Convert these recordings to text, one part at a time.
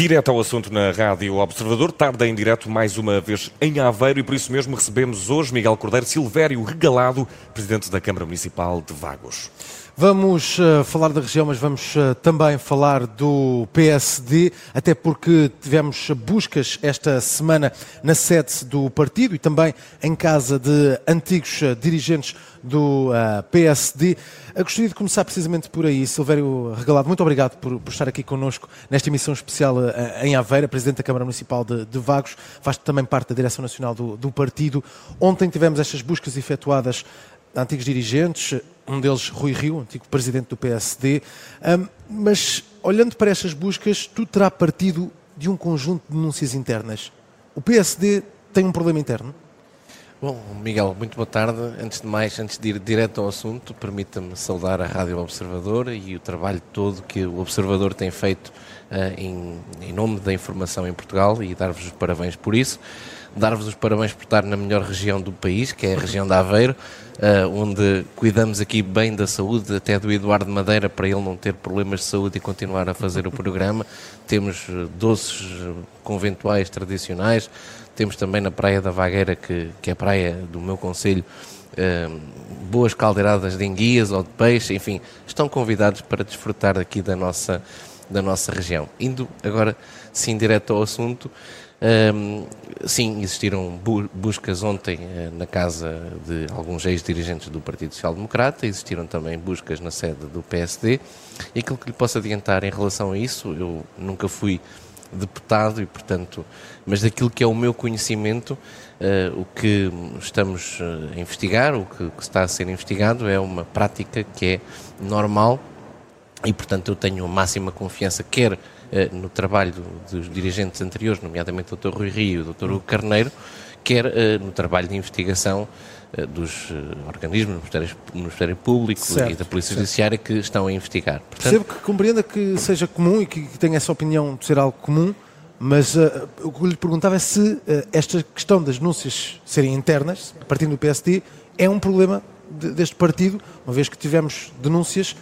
Direto ao assunto na Rádio Observador, tarde em direto mais uma vez em Aveiro e por isso mesmo recebemos hoje Miguel Cordeiro Silvério Regalado, Presidente da Câmara Municipal de Vagos. Vamos uh, falar da região, mas vamos uh, também falar do PSD, até porque tivemos buscas esta semana na sede do partido e também em casa de antigos uh, dirigentes do PSD. gostaria de começar precisamente por aí. Silvério Regalado, muito obrigado por, por estar aqui connosco nesta emissão especial em Aveira, Presidente da Câmara Municipal de, de Vagos, faz também parte da Direção Nacional do, do partido. Ontem tivemos estas buscas efetuadas a antigos dirigentes, um deles Rui Rio, antigo presidente do PSD. Um, mas, olhando para estas buscas, tudo terá partido de um conjunto de denúncias internas. O PSD tem um problema interno? Bom, Miguel, muito boa tarde. Antes de mais, antes de ir direto ao assunto, permita-me saudar a Rádio Observador e o trabalho todo que o Observador tem feito uh, em, em nome da informação em Portugal e dar-vos os parabéns por isso dar-vos os parabéns por estar na melhor região do país, que é a região de Aveiro, uh, onde cuidamos aqui bem da saúde, até do Eduardo Madeira, para ele não ter problemas de saúde e continuar a fazer o programa. Temos eh, doces eh, conventuais tradicionais, temos também na Praia da Vagueira, que, que é a praia do meu conselho, uh, boas caldeiradas de enguias ou de peixe, enfim, estão convidados para desfrutar aqui da nossa, da nossa região. Indo agora, sim, direto ao assunto, um, sim, existiram bu buscas ontem uh, na casa de alguns ex-dirigentes do Partido Social Democrata, existiram também buscas na sede do PSD, e aquilo que lhe posso adiantar em relação a isso, eu nunca fui deputado e, portanto, mas daquilo que é o meu conhecimento, uh, o que estamos uh, a investigar, o que, que está a ser investigado é uma prática que é normal e, portanto, eu tenho a máxima confiança, quer eh, no trabalho dos dirigentes anteriores, nomeadamente o Dr. Rui Rio e o Dr. Hugo Carneiro, quer eh, no trabalho de investigação eh, dos organismos, do Ministério, Ministério Público certo, e da Polícia certo. Judiciária que estão a investigar. Portanto, Percebo que compreenda que seja comum e que tenha essa opinião de ser algo comum, mas uh, o que eu lhe perguntava é se uh, esta questão das denúncias serem internas, a partir do PSD, é um problema de, deste partido, uma vez que tivemos denúncias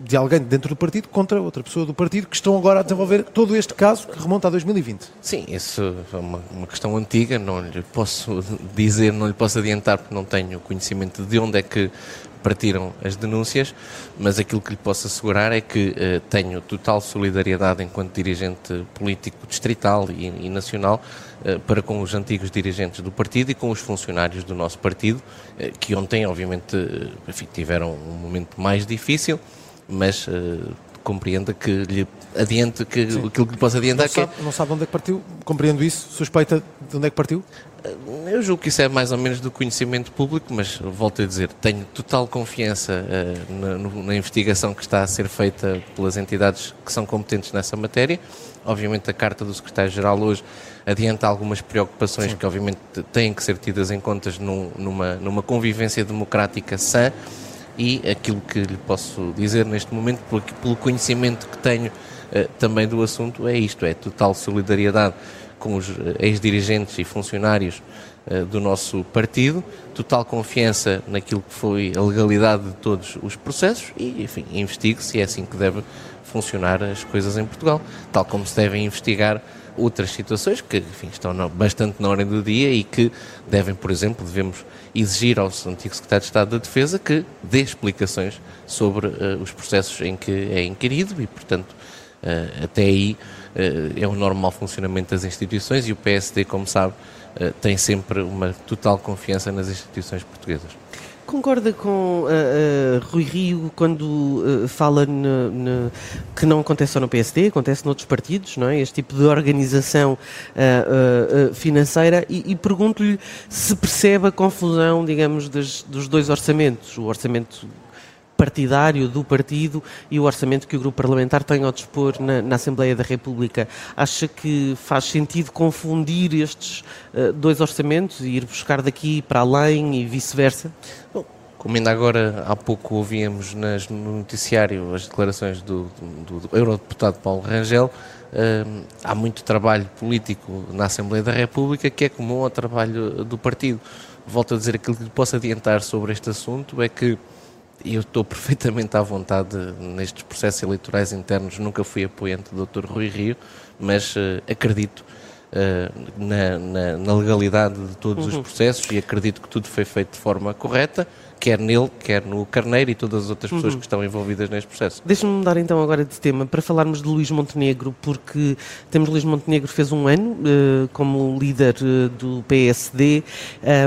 de alguém dentro do partido contra outra pessoa do partido que estão agora a desenvolver todo este caso que remonta a 2020. Sim, isso é uma, uma, questão antiga, não lhe posso dizer, não lhe posso adiantar porque não tenho conhecimento de onde é que partiram as denúncias, mas aquilo que lhe posso assegurar é que eh, tenho total solidariedade enquanto dirigente político distrital e, e nacional eh, para com os antigos dirigentes do partido e com os funcionários do nosso partido, eh, que ontem, obviamente, enfim, tiveram um momento mais difícil, mas uh, compreenda que lhe adiante que Sim. aquilo que lhe posso adiantar não sabe, que não sabe onde é que partiu, compreendo isso, suspeita de onde é que partiu? Eh, eu julgo que isso é mais ou menos do conhecimento público, mas volto a dizer, tenho total confiança uh, na, na, investigação que está a ser feita pelas entidades que são competentes nessa matéria. Obviamente a carta do Secretário-Geral hoje adianta algumas preocupações Sim. que obviamente têm que ser tidas em contas num, numa, numa convivência democrática sã e aquilo que lhe posso dizer neste momento, pelo conhecimento que tenho uh, também do assunto, é isto: é total solidariedade com os eh, ex-dirigentes e funcionários uh, do nosso partido, total confiança naquilo que foi a legalidade de todos os processos e, enfim, investigue se é assim que deve funcionar as coisas em Portugal, tal como se devem investigar outras situações que enfim, estão bastante na ordem do dia e que devem, por exemplo, devemos exigir ao antigo secretário de Estado da Defesa que dê explicações sobre uh, os processos em que é inquirido e, portanto, uh, até aí uh, é o normal funcionamento das instituições e o PSD, como sabe, tem sempre uma total confiança nas instituições portuguesas. Concorda com uh, uh, Rui Rio quando uh, fala no, no, que não acontece só no PSD, acontece noutros partidos, não é? Este tipo de organização financeira e, e pergunto-lhe se percebe a confusão, digamos, das, dos dois orçamentos, o orçamento partidário do partido e o orçamento que o grupo parlamentar tem ao dispor na, na Assembleia da República. Acha que faz sentido confundir estes uh, dois orçamentos e ir buscar daqui para além e vice-versa? Como ainda agora há pouco ouvíamos nas, no noticiário as declarações do, do, do eurodeputado Paulo Rangel, uh, há muito trabalho político na Assembleia da República que é comum ao trabalho do partido. Volto a dizer aquilo que lhe posso adiantar sobre este assunto é que e eu estou perfeitamente à vontade nestes processos eleitorais internos, nunca fui apoiante do Dr. Rui Rio, mas uh, acredito uh, na, na, na, legalidade de todos uhum. os processos e acredito que tudo foi feito de forma correta quer nele, quer no Carneiro e todas as outras pessoas uhum. que estão envolvidas neste processo. Deixa-me mudar então agora de tema para falarmos de Luís Montenegro, porque temos Luís Montenegro fez um ano uh, como líder uh, do PSD.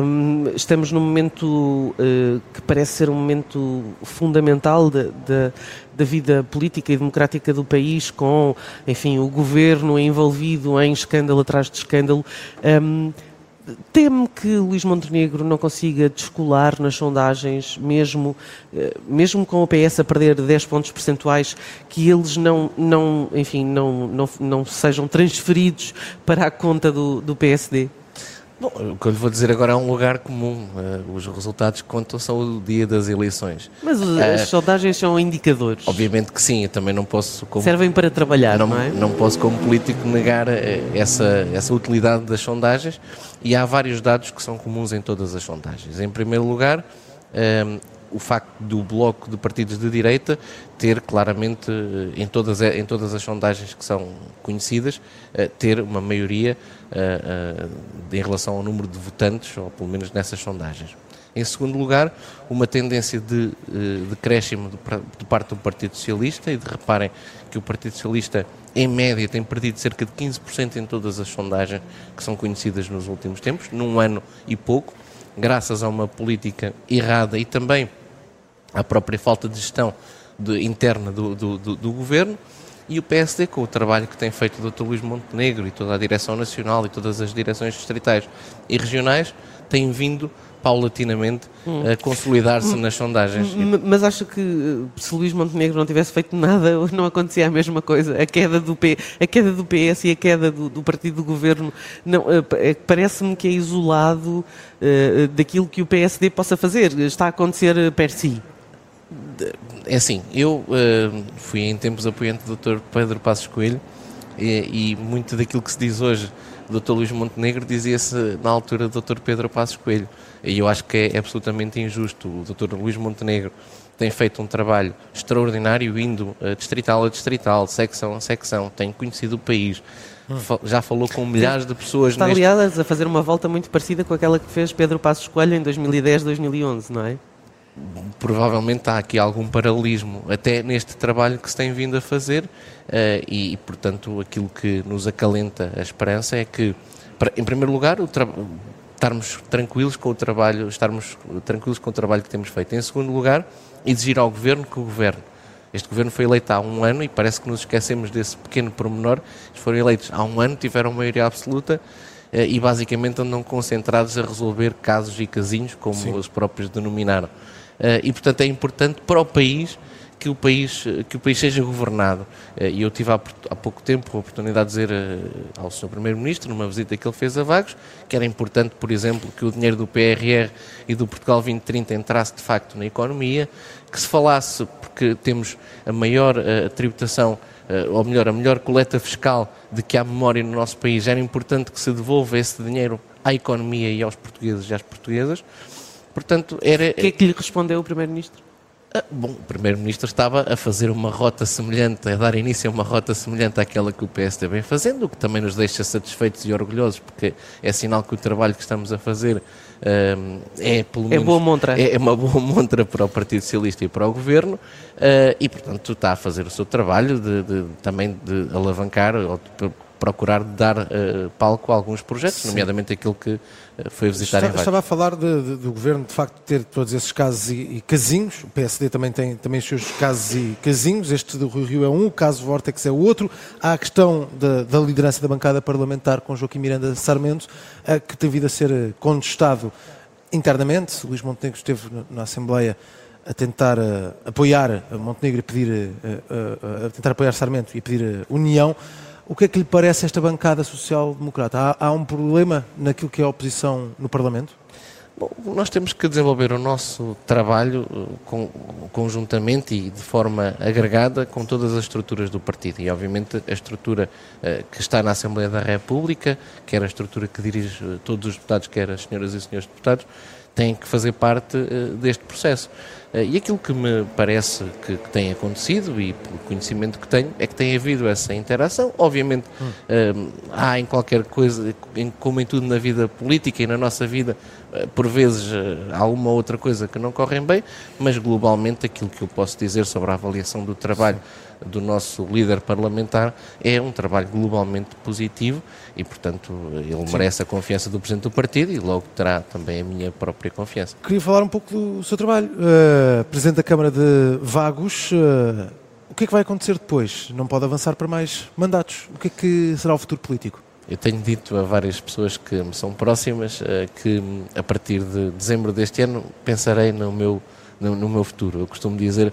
Um, estamos num momento uh, que parece ser um momento fundamental da, da vida política e democrática do país, com, enfim, o governo envolvido em escândalo atrás de escândalo. Um, Teme que Luís Montenegro não consiga descolar nas sondagens, mesmo, eh, mesmo com o PS a perder 10 pontos percentuais, que eles não, não, enfim, não, não, não sejam transferidos para a conta do, do PSD? Bom, o que eu lhe vou dizer agora é um lugar comum. Uh, os resultados que contam são o dia das eleições. Mas uh, as sondagens são indicadores. Obviamente que sim, eu também não posso. Como, Servem para trabalhar, não, não é? Não posso, como político, negar uh, essa, essa utilidade das sondagens e há vários dados que são comuns em todas as sondagens. Em primeiro lugar, o facto do bloco de partidos de direita ter claramente, em todas, em todas as sondagens que são conhecidas, ter uma maioria uh, em relação ao número de votantes, ou pelo menos nessas sondagens. Em segundo lugar, uma tendência de decréscimo de, de parte do Partido Socialista, e de, reparem que o Partido Socialista, em média, tem perdido cerca de 15% em todas as sondagens que são conhecidas nos últimos tempos, num ano e pouco, graças a uma política errada e também à própria falta de gestão de, interna do, do, do, do governo e o PSD, com o trabalho que tem feito o Dr. Luís Montenegro e toda a direção nacional e todas as direções distritais e regionais, tem vindo paulatinamente hum. a consolidar-se hum. nas sondagens. Mas acho que eh, se Luís Montenegro não tivesse feito nada, não acontecia a mesma coisa. A queda do, P, a queda do PS e a queda do, do partido do governo eh, eh, parece-me que é isolado uh, daquilo que o PSD possa fazer. Está a acontecer per si é assim, eu uh, fui em tempos apoiante do Dr. Pedro Passos Coelho e, e, muito daquilo que se diz hoje do Dr. Luís Montenegro dizia-se na altura do Dr. Pedro Passos Coelho. E eu acho que é absolutamente injusto. O Dr. Luís Montenegro tem feito um trabalho extraordinário, indo uh, distrital a distrital, secção a secção, tem conhecido o país. Hum. Já falou com milhares de pessoas. Está, neste... aliás, a fazer uma volta muito parecida com aquela que fez Pedro Passos Coelho em 2010, 2011, não é? Provavelmente há aqui algum paralelismo até neste trabalho que se tem vindo a fazer uh, e, portanto, aquilo que nos acalenta a esperança é que, em primeiro lugar, estarmos tranquilos com o trabalho, estarmos tranquilos com o trabalho que temos feito. Em segundo lugar, exigir ao Governo que o Governo este governo foi eleito há um ano e parece que nos esquecemos desse pequeno pormenor. Eles foram eleitos há um ano, tiveram maioria absoluta uh, e basicamente andam concentrados a resolver casos e casinhos, como Sim. os próprios denominaram. Eh, e, portanto, é importante para o país que o país, que o país seja governado. Eh, e eu tive há, há pouco tempo a oportunidade de dizer eh, ao Sr. Primeiro-Ministro, numa visita que ele fez a Vagos, que era importante, por exemplo, que o dinheiro do PRR e do Portugal 2030 entrasse de facto na economia, que se falasse, porque temos a maior uh, tributação, ou melhor, a melhor coleta fiscal de que há memória no nosso país, era importante que se devolva esse dinheiro à economia e aos portugueses e às portuguesas. Portanto, era... O que é que lhe respondeu o Primeiro-Ministro? Ah, bom, o Primeiro-Ministro estava a fazer uma rota semelhante, a dar início a uma rota semelhante àquela que o PSD vem fazendo, o que também nos deixa satisfeitos e orgulhosos, porque é sinal que o trabalho que estamos a fazer um, é, pelo é menos, é, boa montra. É, é, uma boa montra para o Partido Socialista e para o Governo, uh, e portanto está a fazer o seu trabalho de, de também de alavancar, ou de, procurar dar uh, palco a alguns projetos, Sim. nomeadamente aquilo que uh, foi visitar Está, Estava a falar de, de, do governo, de facto, ter todos esses casos e, e, casinhos. O PSD também tem também os seus casos e casinhos. Este do Rio Rio é um, o caso Vortex é o outro. Há a questão da, da liderança da bancada parlamentar com Joaquim Miranda Sarmento, uh, que tem vindo a ser contestado internamente. Luís Montenegro esteve na, na Assembleia a tentar uh, apoiar Montenegro e pedir uh, uh, a tentar apoiar Sarmento e pedir união. O que é que lhe parece esta bancada social-democrata? Há, há, um problema naquilo que é a oposição no Parlamento? Bom, nós temos que desenvolver o nosso trabalho com, conjuntamente e de forma agregada com todas as estruturas do partido. E, obviamente, a estrutura uh, que está na Assembleia da República, quer a estrutura que dirige todos os deputados, quer as senhoras e senhores deputados, têm que fazer parte uh, deste processo. Uh, e aquilo que me parece que, que, tem acontecido, e pelo conhecimento que tenho, é que tem havido essa interação. Obviamente, hum. uh, há em qualquer coisa, em, como em tudo na vida política e na nossa vida, por vezes há uma outra coisa que não correm bem, mas globalmente aquilo que eu posso dizer sobre a avaliação do trabalho do nosso líder parlamentar é um trabalho globalmente positivo e, portanto, ele Sim. merece a confiança do Presidente do Partido e logo terá também a minha própria confiança. Queria falar um pouco do seu trabalho. Uh, Presidente da Câmara de Vagos, uh, o que é que vai acontecer depois? Não pode avançar para mais mandatos. O que é que será o futuro político? Eu tenho dito a várias pessoas que me são próximas uh, que a partir de dezembro deste ano pensarei no meu, no, no meu futuro. Eu costumo dizer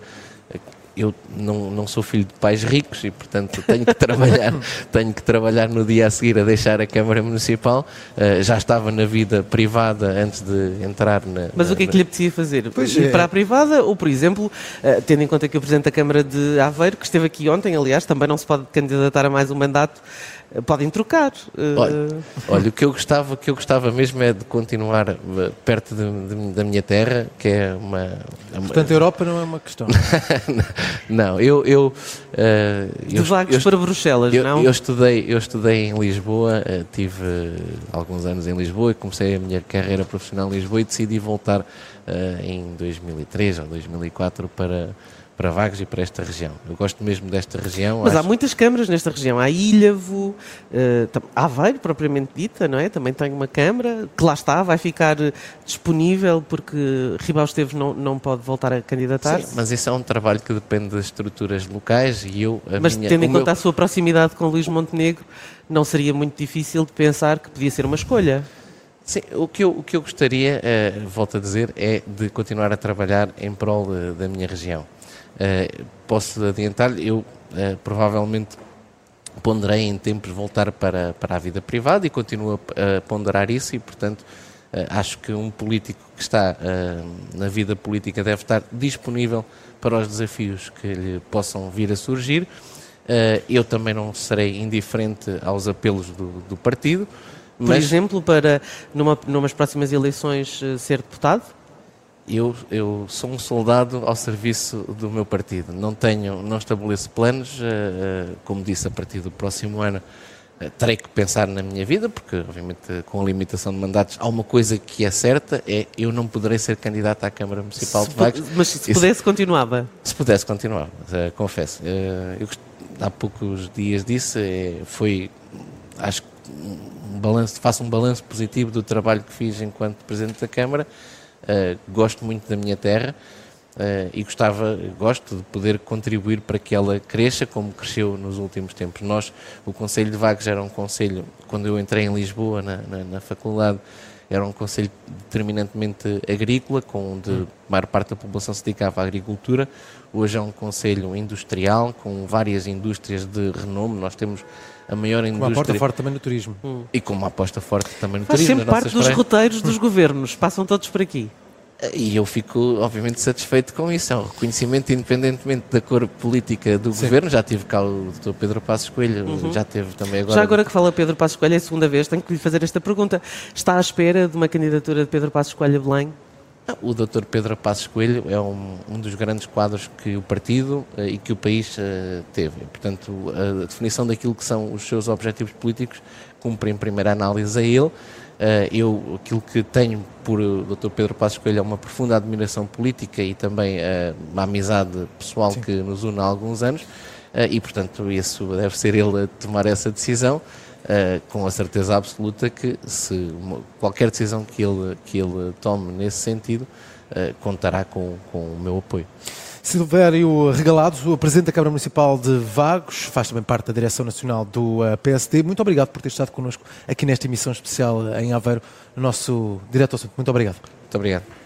eu não, não sou filho de pais ricos e, portanto, tenho que trabalhar, tenho que trabalhar no dia a seguir a deixar a Câmara Municipal. Uh, já estava na vida privada antes de entrar na. Mas na, o que é que lhe apetecia fazer? Pois Ir é. para a privada ou, por exemplo, uh, tendo em conta que o Presidente da Câmara de Aveiro, que esteve aqui ontem, aliás, também não se pode candidatar a mais um mandato, podem trocar. Olha, olha, o que eu gostava, que eu gostava mesmo é de continuar eh, perto de, de, da minha terra, que é uma. É Portanto, a Europa não é uma questão. não, eu. eu uh, de vagos eu, para Bruxelas, eu, não? Eu estudei, eu estudei em Lisboa, uh, tive alguns anos em Lisboa e comecei a minha carreira profissional em Lisboa e decidi voltar uh, em 2003 ou 2004 para para Vagos e para esta região. Eu gosto mesmo desta região. Mas acho... há muitas câmaras nesta região. Há Ilhavo, uh, Aveiro, propriamente dita, não é? Também tem uma câmara que lá está, vai ficar eh, disponível porque Ribau Esteves não, não pode voltar a candidatar. Sim, mas isso é um trabalho que depende das estruturas locais e eu. mas minha, tendo em conta meu... a sua proximidade com Luís Montenegro, não seria muito difícil de pensar que podia ser uma escolha. Sim, o que eu, o que eu gostaria, uh, volto a dizer, é de continuar a trabalhar em prol da minha região. Uh, posso adiantar-lhe, eu uh, provavelmente ponderei em tempos voltar para, para a vida privada e continuo a, a ponderar isso e, portanto, uh, acho que um político que está na vida política deve estar disponível para os desafios que lhe possam vir a surgir. eu também não serei indiferente aos apelos do, do partido. Por mas... exemplo, para numa, numas próximas eleições ser deputado? Eu, eu sou um soldado ao serviço do meu partido. Não tenho, não estabeleço planos, uh, como disse, a partir do próximo ano uh, terei que pensar na minha vida, porque obviamente com a limitação de mandatos há uma coisa que é certa, é eu não poderei ser candidato à Câmara Municipal se de Vagos. Mas se pudesse, Isso, continuava? Se pudesse, continuava, confesso. eu há poucos dias disse, foi, acho que um balanço, faço um balanço positivo do trabalho que fiz enquanto Presidente da Câmara, Uh, gosto muito da minha terra uh, e gostava, gosto de poder contribuir para que ela cresça como cresceu nos últimos tempos. Nós, o Conselho de Vagos era um conselho, quando eu entrei em Lisboa, na, na, na faculdade, era um conselho determinantemente agrícola, com onde a maior parte da população se dedicava à agricultura. Hoje é um conselho industrial, com várias indústrias de renome. Nós temos a maior indústria. Com uma aposta forte também no turismo. Hum. E com uma aposta forte também no Faz turismo. sempre parte dos roteiros dos governos, passam todos por aqui. E eu fico, obviamente, satisfeito com isso. É um reconhecimento, independentemente da cor política do Sim. governo. Já tive cá o Dr. Pedro Passos Coelho, uhum. já teve também agora. Já agora que fala Pedro Passos Coelho, é a segunda vez, tenho que lhe fazer esta pergunta. Está à espera de uma candidatura de Pedro Passos Coelho a Belém? O Dr. Pedro Passos Coelho é um, um, dos grandes quadros que o partido uh, e que o país uh, teve. Portanto, a definição daquilo que são os seus objetivos políticos cumpre em primeira análise a ele. Uh, eu, aquilo que tenho por o Dr. Pedro Passos Coelho é uma profunda admiração política e também uma amizade pessoal Sim. que nos une há alguns anos. e, portanto, isso deve ser ele a tomar essa decisão uh, com a certeza absoluta que se qualquer decisão que ele, que ele tome nesse sentido uh, contará com, com o meu apoio. Silvério Regalado, o Presidente da Câmara Municipal de Vagos, faz também parte da Direção Nacional do eh, PSD. Muito obrigado por ter estado connosco aqui nesta emissão especial em Aveiro, no nosso Direto Assunto. Muito obrigado. Muito obrigado.